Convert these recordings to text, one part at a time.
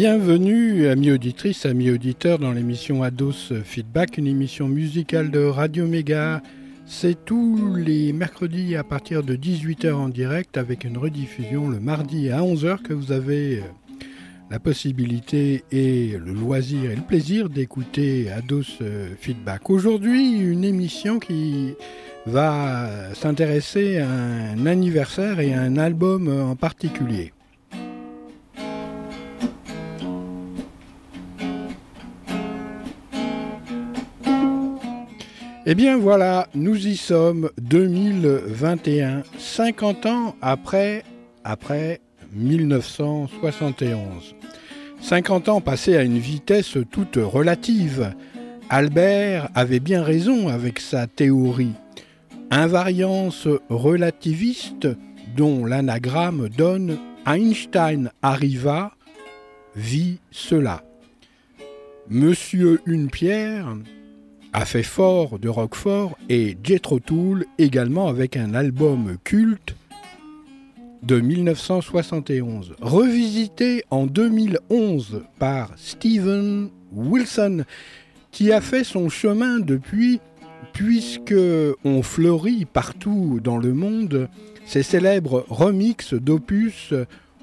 Bienvenue, amis auditrices, amis auditeurs, dans l'émission Ados Feedback, une émission musicale de Radio Méga. C'est tous les mercredis à partir de 18h en direct avec une rediffusion le mardi à 11h que vous avez euh, la possibilité et le loisir et le plaisir d'écouter Ados euh, Feedback. Aujourd'hui, une émission qui va s'intéresser à un anniversaire et à un album en particulier. Eh bien voilà, nous y sommes, 2021, 50 ans après, après 1971. 50 ans passés à une vitesse toute relative. Albert avait bien raison avec sa théorie. Invariance relativiste dont l'anagramme donne Einstein arriva, vit cela. Monsieur Une Pierre a fait fort de Roquefort et Jethro Tull également avec un album culte de 1971, revisité en 2011 par Steven Wilson, qui a fait son chemin depuis, puisque on fleurit partout dans le monde ces célèbres remixes d'opus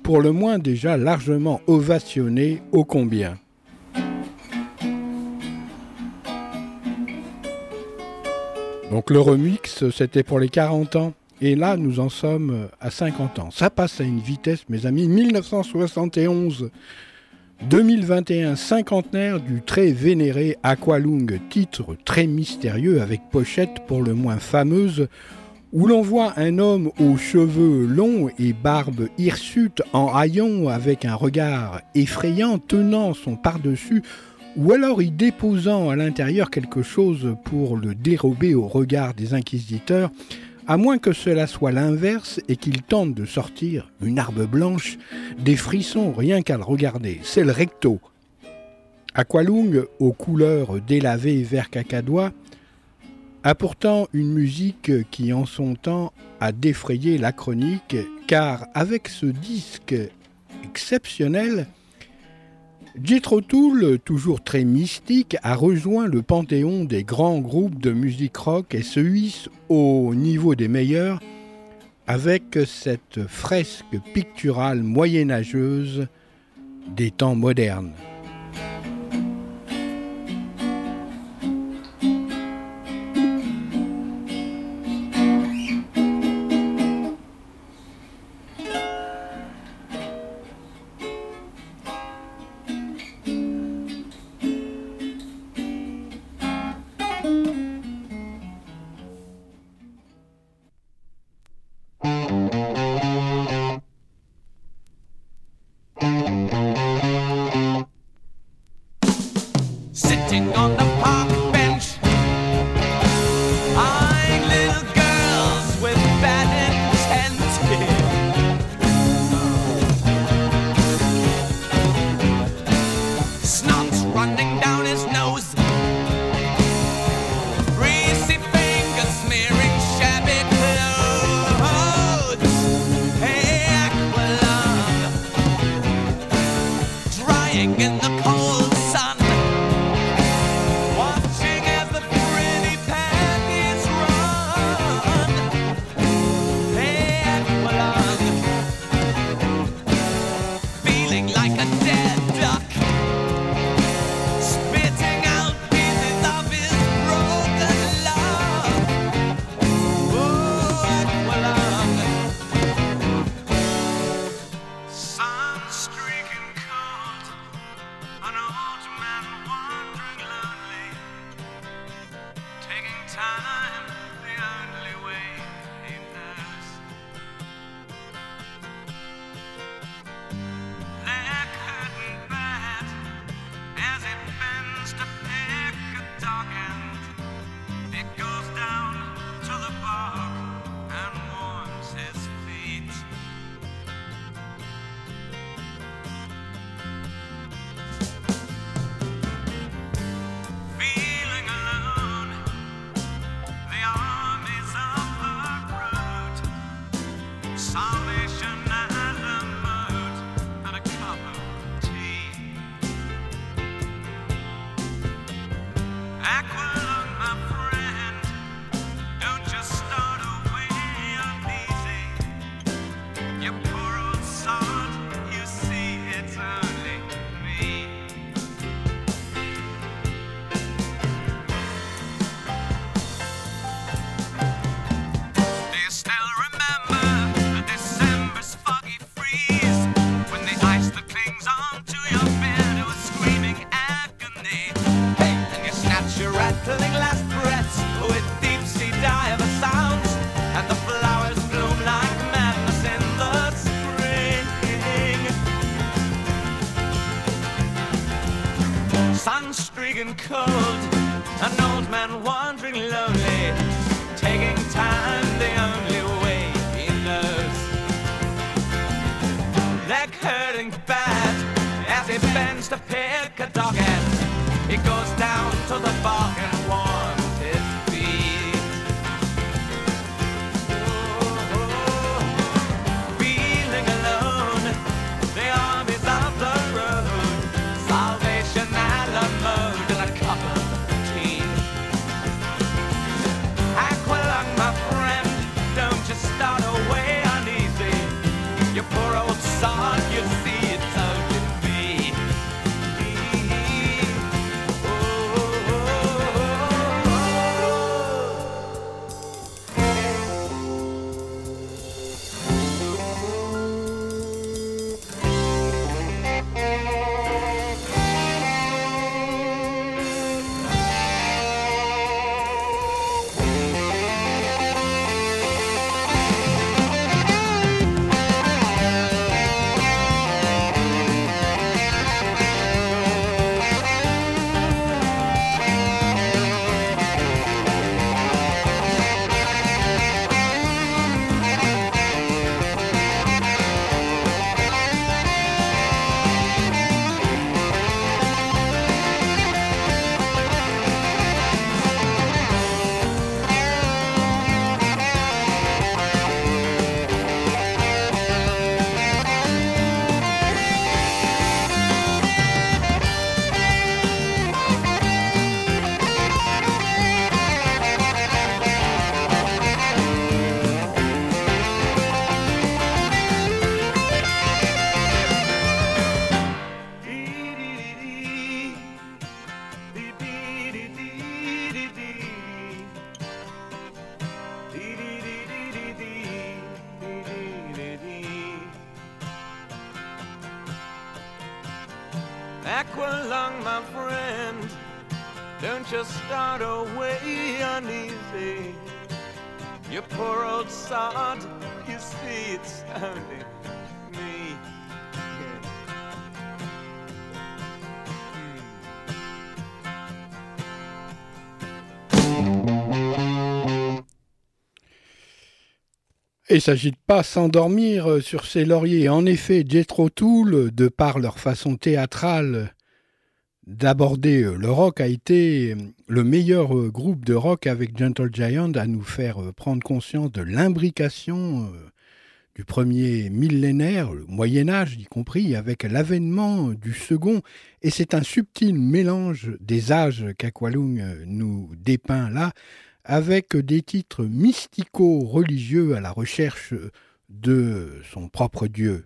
pour le moins déjà largement ovationnés ô combien. Donc le remix, c'était pour les 40 ans. Et là, nous en sommes à 50 ans. Ça passe à une vitesse, mes amis. 1971, 2021, cinquantenaire du très vénéré Aqualung, titre très mystérieux avec pochette pour le moins fameuse, où l'on voit un homme aux cheveux longs et barbe hirsute en haillons avec un regard effrayant tenant son par-dessus ou alors y déposant à l'intérieur quelque chose pour le dérober au regard des inquisiteurs, à moins que cela soit l'inverse et qu'il tente de sortir une arme blanche, des frissons rien qu'à le regarder. C'est le recto. Aqualung, aux couleurs délavées vert cacadois, a pourtant une musique qui en son temps a défrayé la chronique, car avec ce disque exceptionnel, Jethro Tull, toujours très mystique, a rejoint le panthéon des grands groupes de musique rock et se hisse au niveau des meilleurs avec cette fresque picturale moyenâgeuse des temps modernes. Aqualung, my friend, don't you start away uneasy. You poor old sod, you see it's only il ne s'agit de pas s'endormir euh, sur ses lauriers. En effet, Jethro Tull, de par leur façon théâtrale d'aborder euh, le rock, a été euh, le meilleur groupe de rock avec Gentle Giant à nous faire prendre conscience de l'imbrication du premier millénaire, le Moyen Âge y compris, avec l'avènement du second. Et c'est un subtil mélange des âges qu'Aqualung nous dépeint là, avec des titres mystico-religieux à la recherche de son propre Dieu.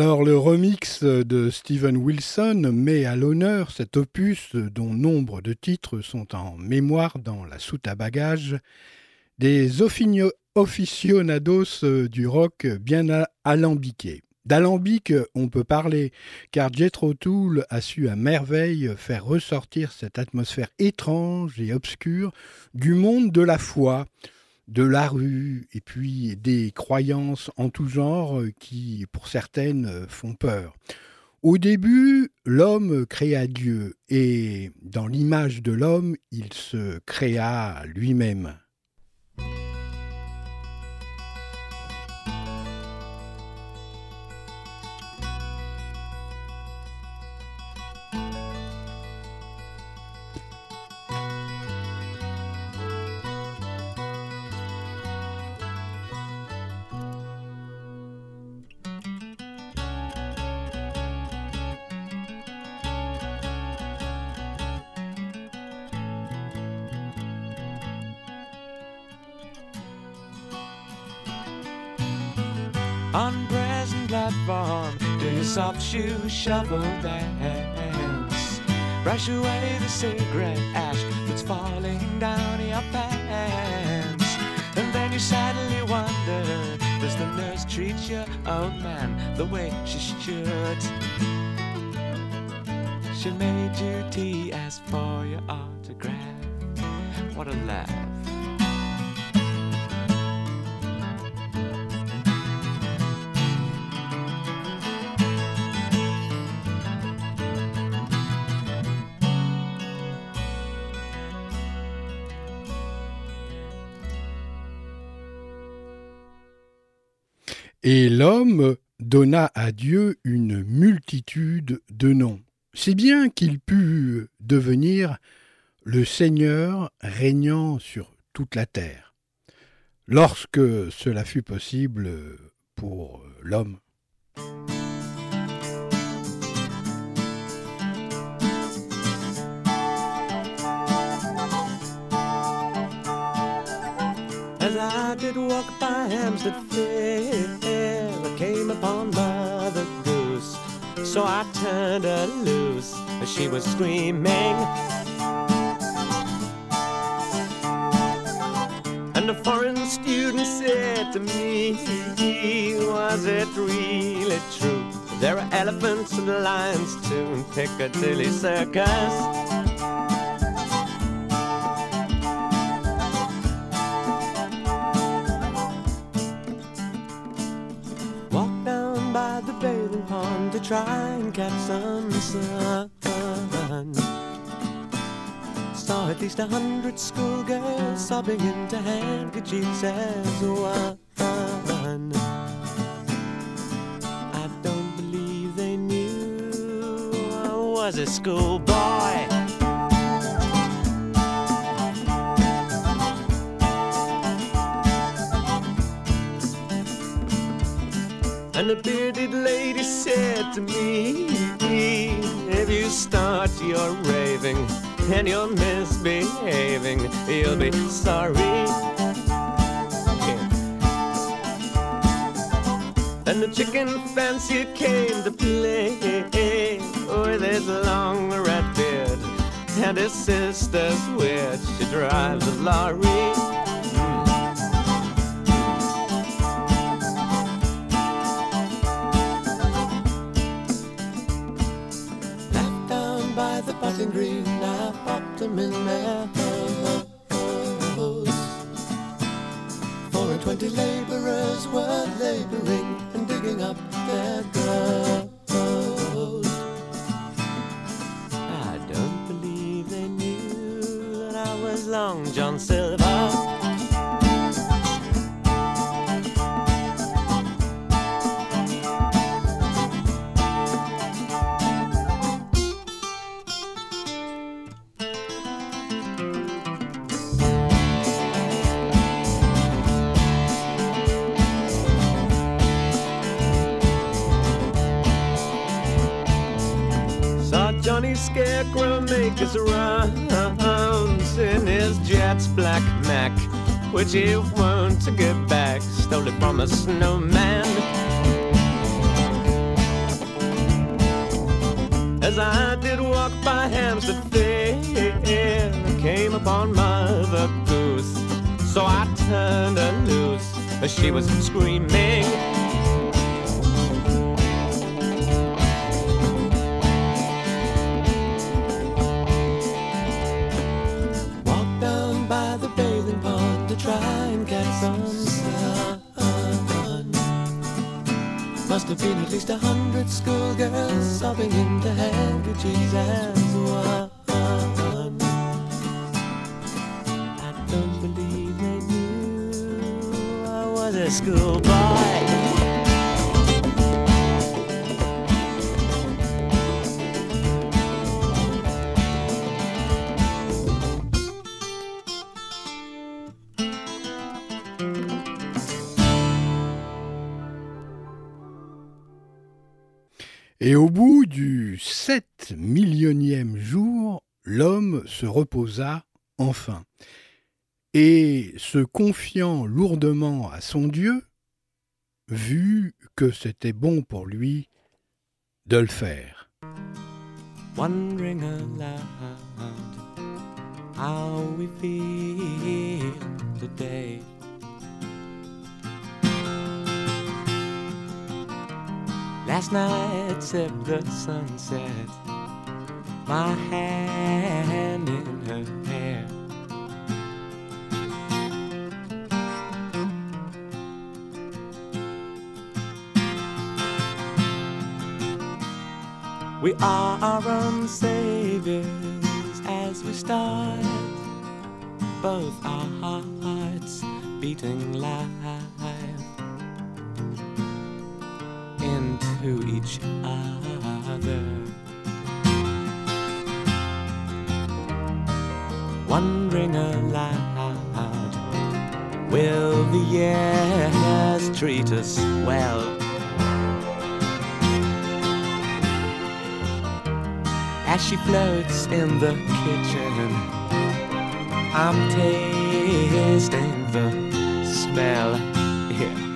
Alors le remix de Steven Wilson met à l'honneur cet opus dont nombre de titres sont en mémoire dans la soute à bagages des aficionados du rock bien alambiqués. D'alambic, on peut parler, car Jethro Tull a su à merveille faire ressortir cette atmosphère étrange et obscure du monde de la foi, de la rue et puis des croyances en tout genre qui, pour certaines, font peur. Au début, l'homme créa Dieu et dans l'image de l'homme, il se créa lui-même. Shoe shuffle dance. Brush away the cigarette ash that's falling down your pants. And then you sadly wonder, does the nurse treat your old man the way she should? She made you tea, asked for your autograph. What a laugh. Et l'homme donna à Dieu une multitude de noms, si bien qu'il put devenir le Seigneur régnant sur toute la terre, lorsque cela fut possible pour l'homme. Came upon Mother Goose. So I turned her loose as she was screaming. And a foreign student said to me, Was it really true? There are elephants and lions too in Piccadilly Circus. Try and catch some sun. Saw at least a hundred schoolgirls sobbing into handkerchiefs as one. I don't believe they knew I was a schoolboy. And a bearded lady said to me, If you start your raving and you're misbehaving, you'll be sorry. And the chicken fancier came to play with his long red beard and his sister's witch. She drives a lorry. Potting green, I popped them in their hose. Four and twenty laborers were laboring and digging up their ground. I don't believe they knew that I was Long John Silver. makes runs in his jet's black Mac, which he won't get back. Stole it from a snowman. As I did walk by Hampstead Fair, came upon Mother Goose. So I turned her loose, she was screaming. Must have been at least a hundred schoolgirls sobbing into handkerchiefs as one. I don't believe they knew I was a schoolboy. Et au bout du sept millionième jour, l'homme se reposa enfin. Et se confiant lourdement à son Dieu, vit que c'était bon pour lui de le faire. Last night sipped the sunset, my hand in her hair. We are our own saviors as we start, both our hearts beating live into each other. Wondering aloud, will the years treat us well? as she floats in the kitchen. I'm tasting the smell. Yeah.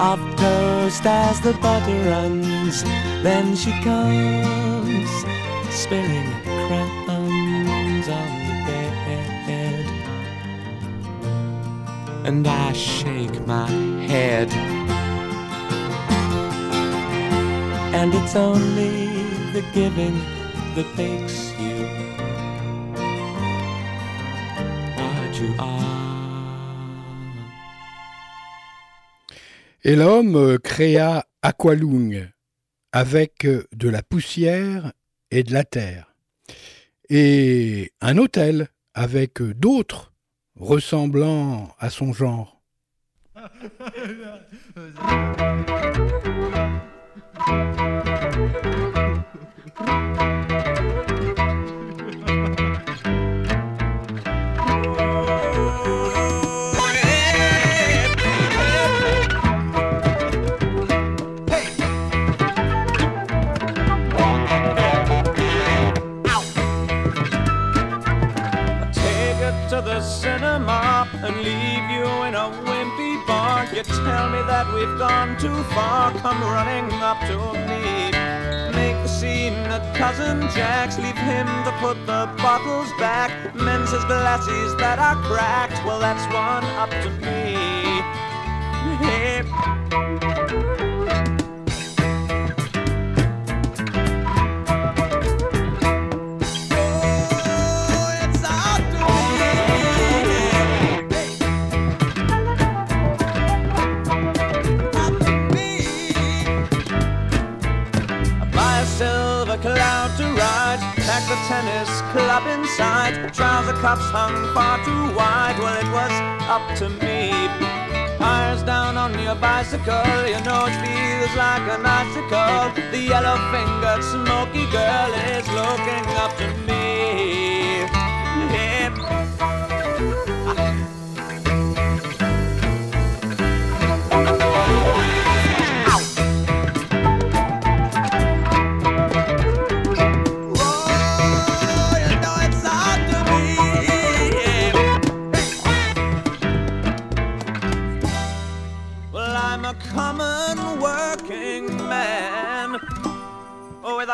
Of toast as the butter runs, then she comes, spilling crumbs on the bed and I shake my head. And it's only the giving that makes Et l'homme euh, créa Aqualung avec euh, de la poussière et de la terre. Et un hôtel avec euh, d'autres ressemblant à son genre. tell me that we've gone too far. Come running up to me. Make the scene at cousin Jack's. Leave him to put the bottles back. Men's his glasses that are cracked. Well, that's one up to me. Tennis club inside. Trouser cuffs hung far too wide. Well, it was up to me. Tires down on your bicycle. You know it feels like an icicle. The yellow-fingered smoky girl is looking up to me.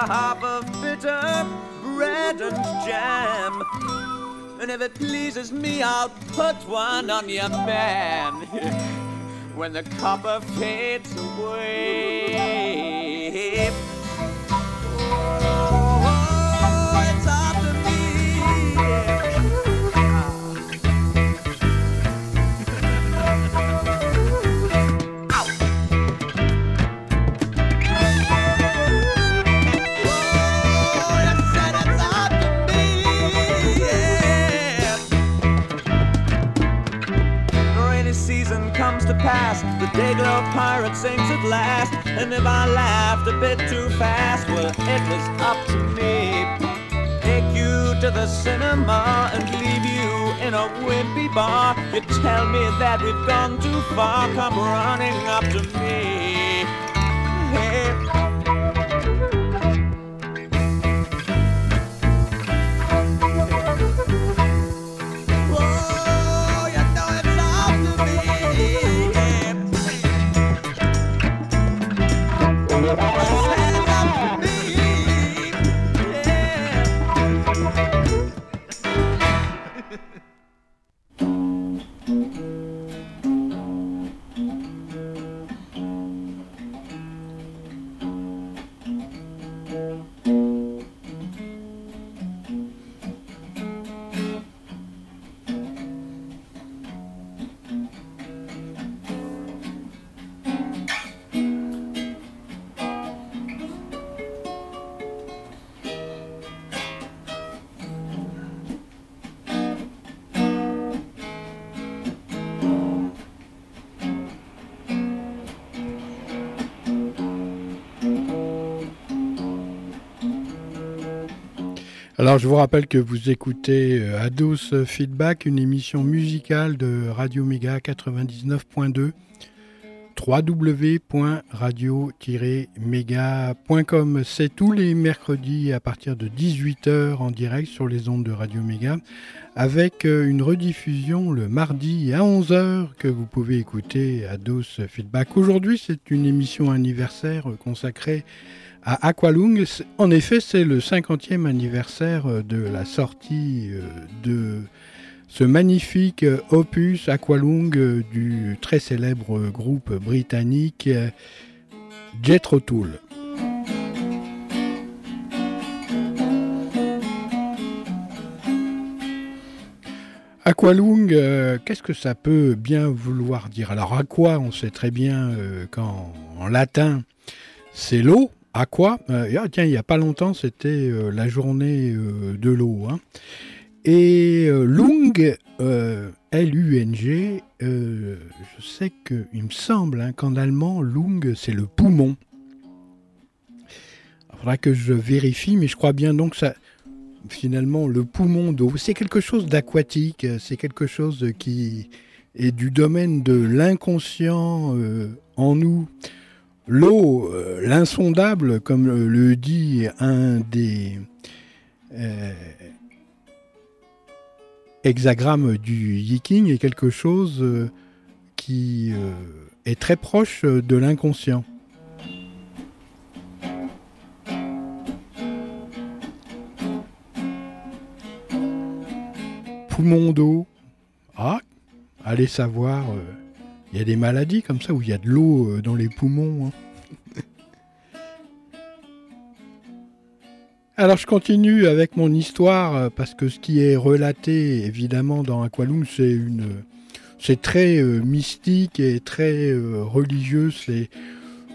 Half of bitter bread and jam. And if it pleases me, I'll put one on your man. when the copper fades away. And if I laughed a bit too fast, well, it was up to me. Take you to the cinema and leave you in a wimpy bar. You tell me that we've gone too far, come running up to me. Hey. Alors je vous rappelle que vous écoutez euh, Ados Feedback, une émission musicale de Radio Méga 99.2 www.radio-méga.com. C'est tous les mercredis à partir de 18h en direct sur les ondes de Radio Méga avec euh, une rediffusion le mardi à 11h que vous pouvez écouter Ados Feedback. Aujourd'hui, c'est une émission anniversaire consacrée à Aqualung. En effet, c'est le 50e anniversaire euh, de la sortie euh, de ce magnifique euh, opus Aqualung du très célèbre groupe britannique Jethro Tull. Aqualung, qu'est-ce que ça peut bien vouloir dire? Alors aqua, on sait très bien qu'en latin, c'est l'eau, à quoi euh, ah, Tiens, il n'y a pas longtemps, c'était euh, la journée euh, de l'eau. Hein. Et Lung, L-U-N-G, je sais qu'il me semble hein, qu'en allemand, Lung, c'est le poumon. Il faudra que je vérifie, mais je crois bien donc ça. Finalement, le poumon d'eau, c'est quelque chose d'aquatique, c'est quelque chose qui est du domaine de l'inconscient en nous. L'eau, euh, l'insondable, comme le dit un des euh, hexagrammes du Yiking, est quelque chose euh, qui est très proche de l'inconscient. Poumon d'eau. Ah, allez savoir. Il y a des maladies comme ça où il y a de l'eau euh, dans les poumons. Hein. Alors je continue avec mon histoire euh, parce que ce qui est relaté évidemment dans Aqualung c'est une c'est très euh, mystique et très religieux, c'est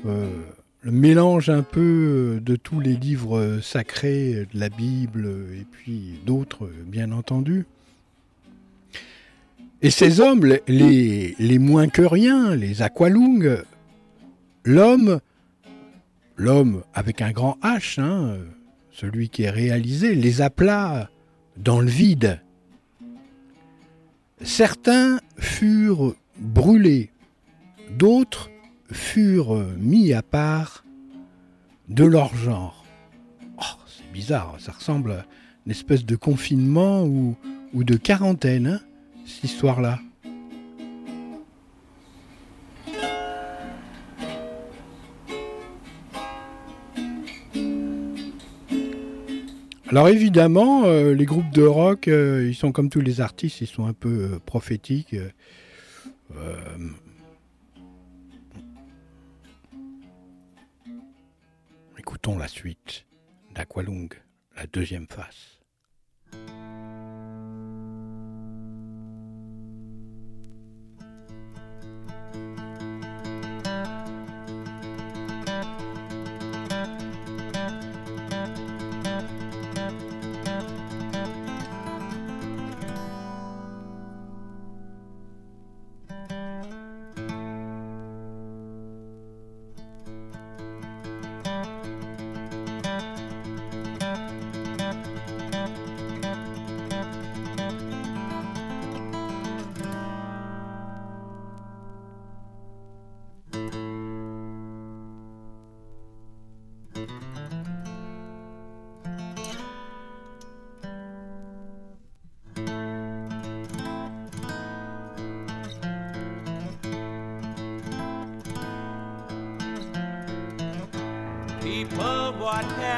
le mélange un peu de tous les livres sacrés de la Bible et puis d'autres bien entendu. Et ces hommes, les, moins que rien, les aqualung, l'homme, l'homme avec un grand H, hein, celui qui est réalisé, les appela dans le vide. Certains furent brûlés, d'autres furent mis à part de leur genre. Oh, c'est bizarre, ça ressemble à une espèce de confinement ou, ou de quarantaine. Hein cette histoire-là Alors évidemment, euh, les groupes de rock, euh, ils sont comme tous les artistes, ils sont un peu euh, prophétiques. Écoutons la suite d'Aqualung, la deuxième face.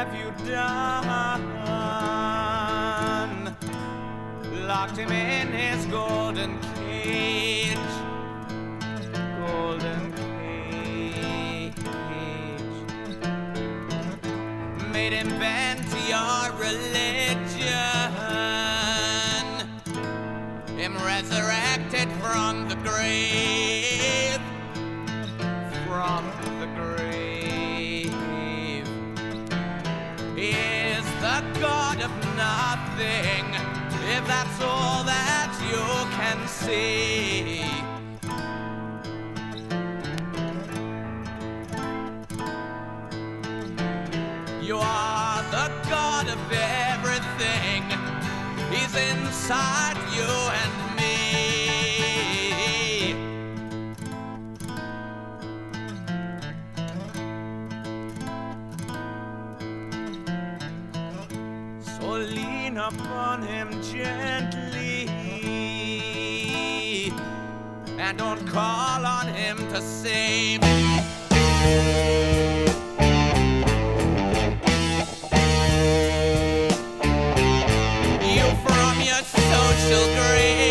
Have you done? Locked him in lean upon him gently and don't call on him to save. You from your social graces,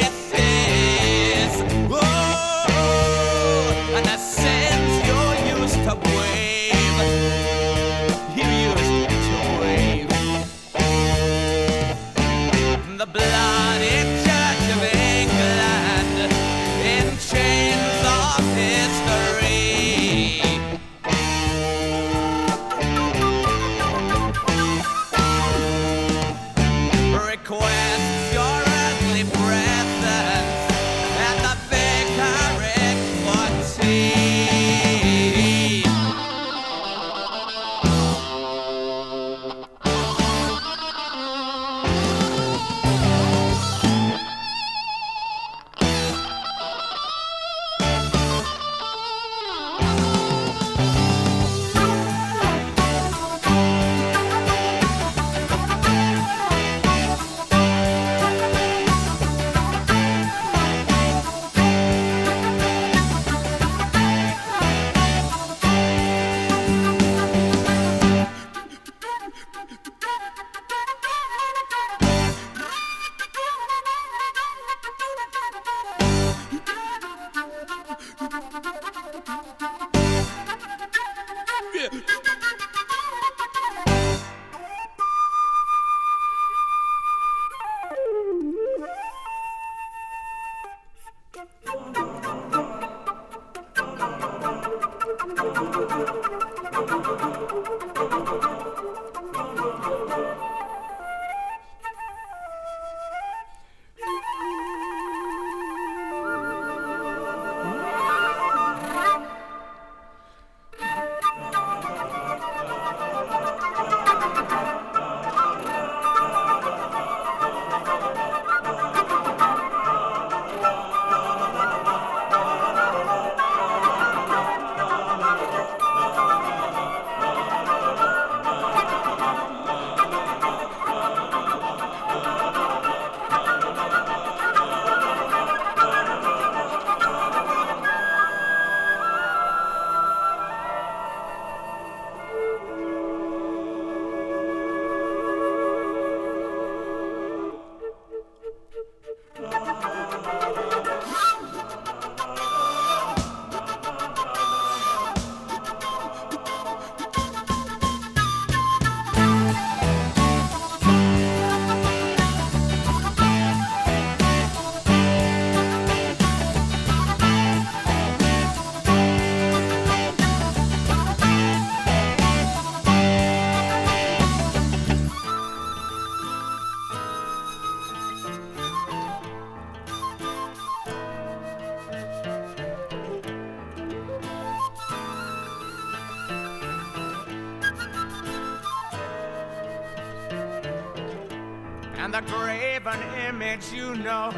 and the graven image you know.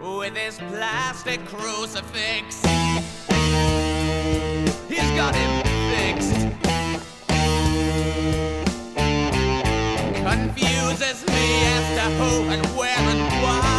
With his plastic crucifix, he's got him fixed. Confuses me as to who and where and why.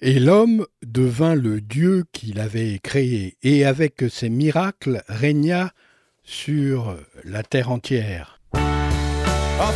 Et l'homme devint le Dieu qu'il avait créé, et avec ses miracles régna sur la terre entière. Oh,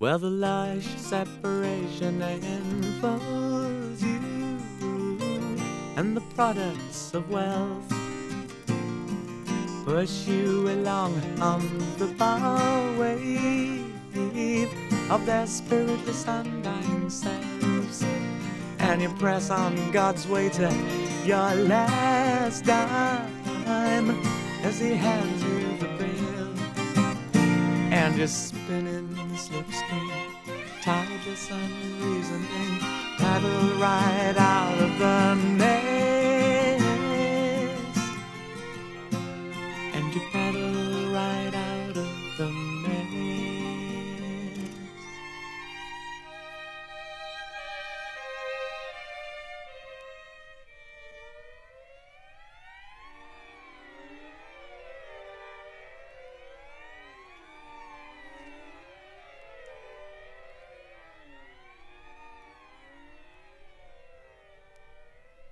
Well, the lush separation enfolds you, and the products of wealth push you along on the bow wave of their spiritless undying selves. And you press on God's way to your last dime as He hands you the bill. And you're spinning slipstream, tied to some reasoning, and paddle right out.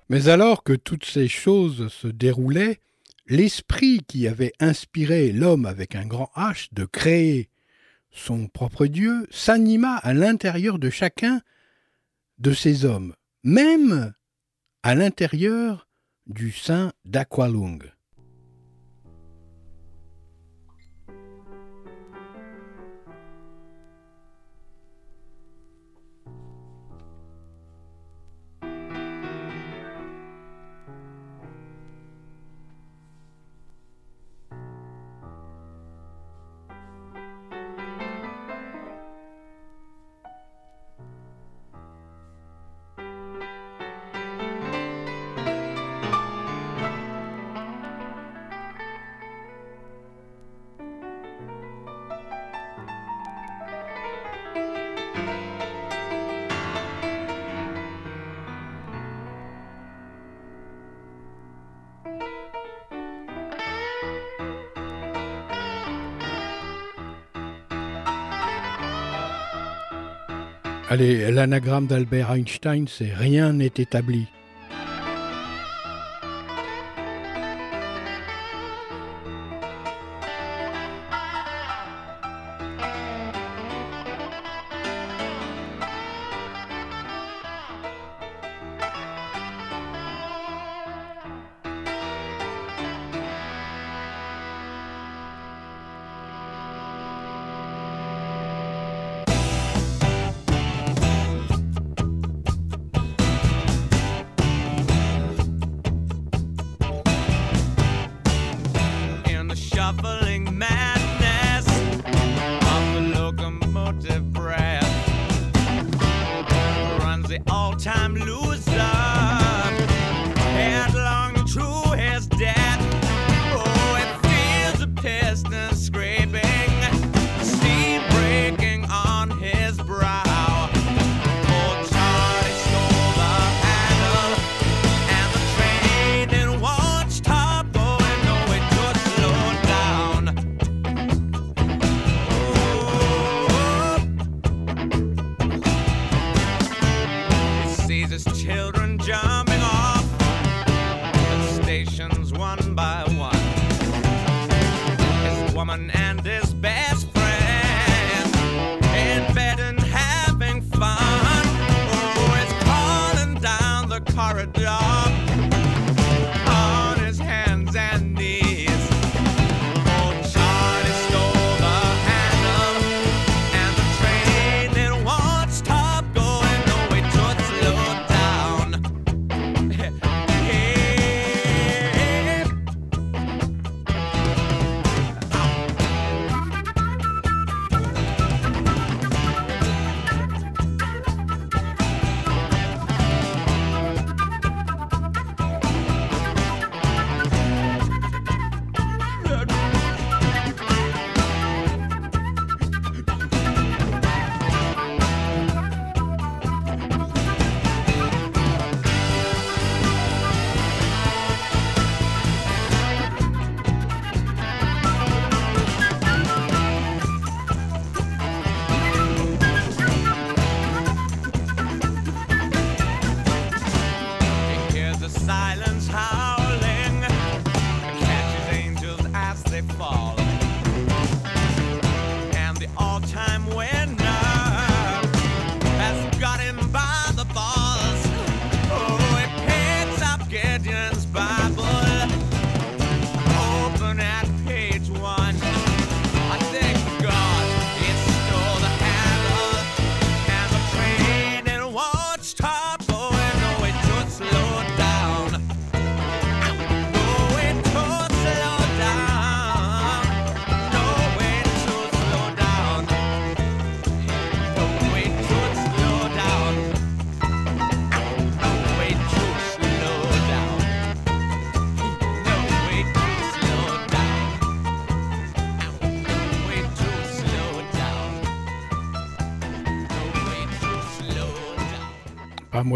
Mais alors que toutes ces choses se déroulaient, l'esprit qui avait inspiré l'homme avec un grand H de créer son propre Dieu s'anima à l'intérieur de chacun de ces hommes, même à l'intérieur du sein d'Aqualung. L'anagramme d'Albert Einstein, c'est rien n'est établi.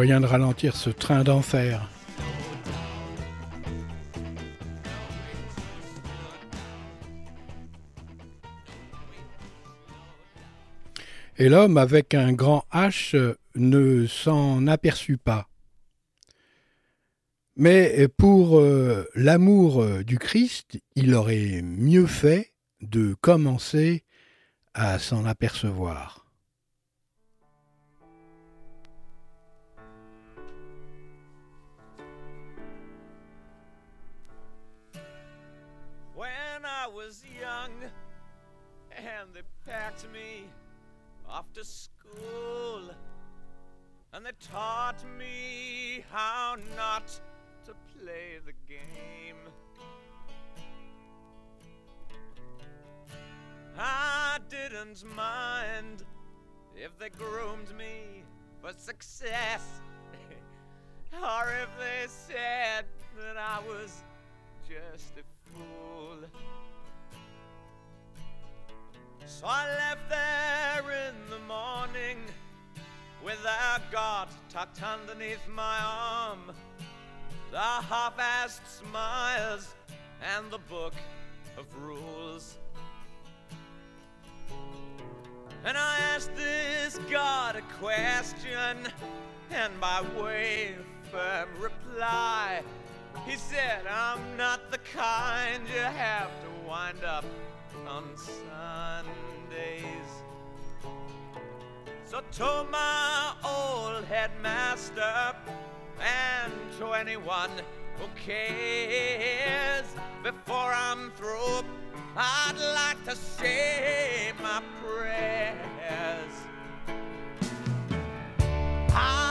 Moyen de ralentir ce train d'enfer. Et l'homme avec un grand H ne s'en aperçut pas. Mais pour euh, l'amour du Christ, il aurait mieux fait de commencer à s'en apercevoir. They packed me after school and they taught me how not to play the game. I didn't mind if they groomed me for success, or if they said that I was just a fool. So I left there in the morning with a God tucked underneath my arm, the half assed smiles, and the book of rules. And I asked this God a question, and by way of firm reply, he said, I'm not the kind you have to wind up on Sundays. So to my old headmaster and to anyone who cares, before I'm through, I'd like to say my prayers. I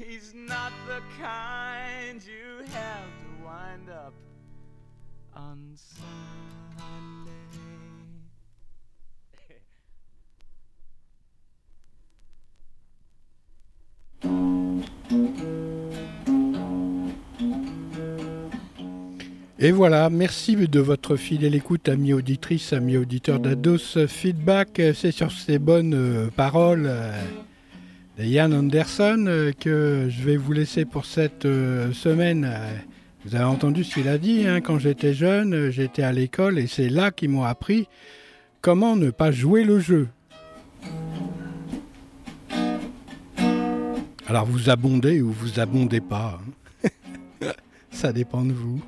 He's not the kind you have to wind up. Et voilà, merci de votre fidèle écoute, amis auditrices, amis auditeurs d'Ados Feedback. C'est sur ces bonnes euh, paroles euh, Yann Anderson euh, que je vais vous laisser pour cette euh, semaine. Euh, Vous avez entendu ce qu'il a dit, hein, quand j'étais jeune, j'étais à l'école et c'est là qu'ils m'ont appris comment ne pas jouer le jeu. Alors vous abondez ou vous abondez pas. hein? Ça dépend de vous.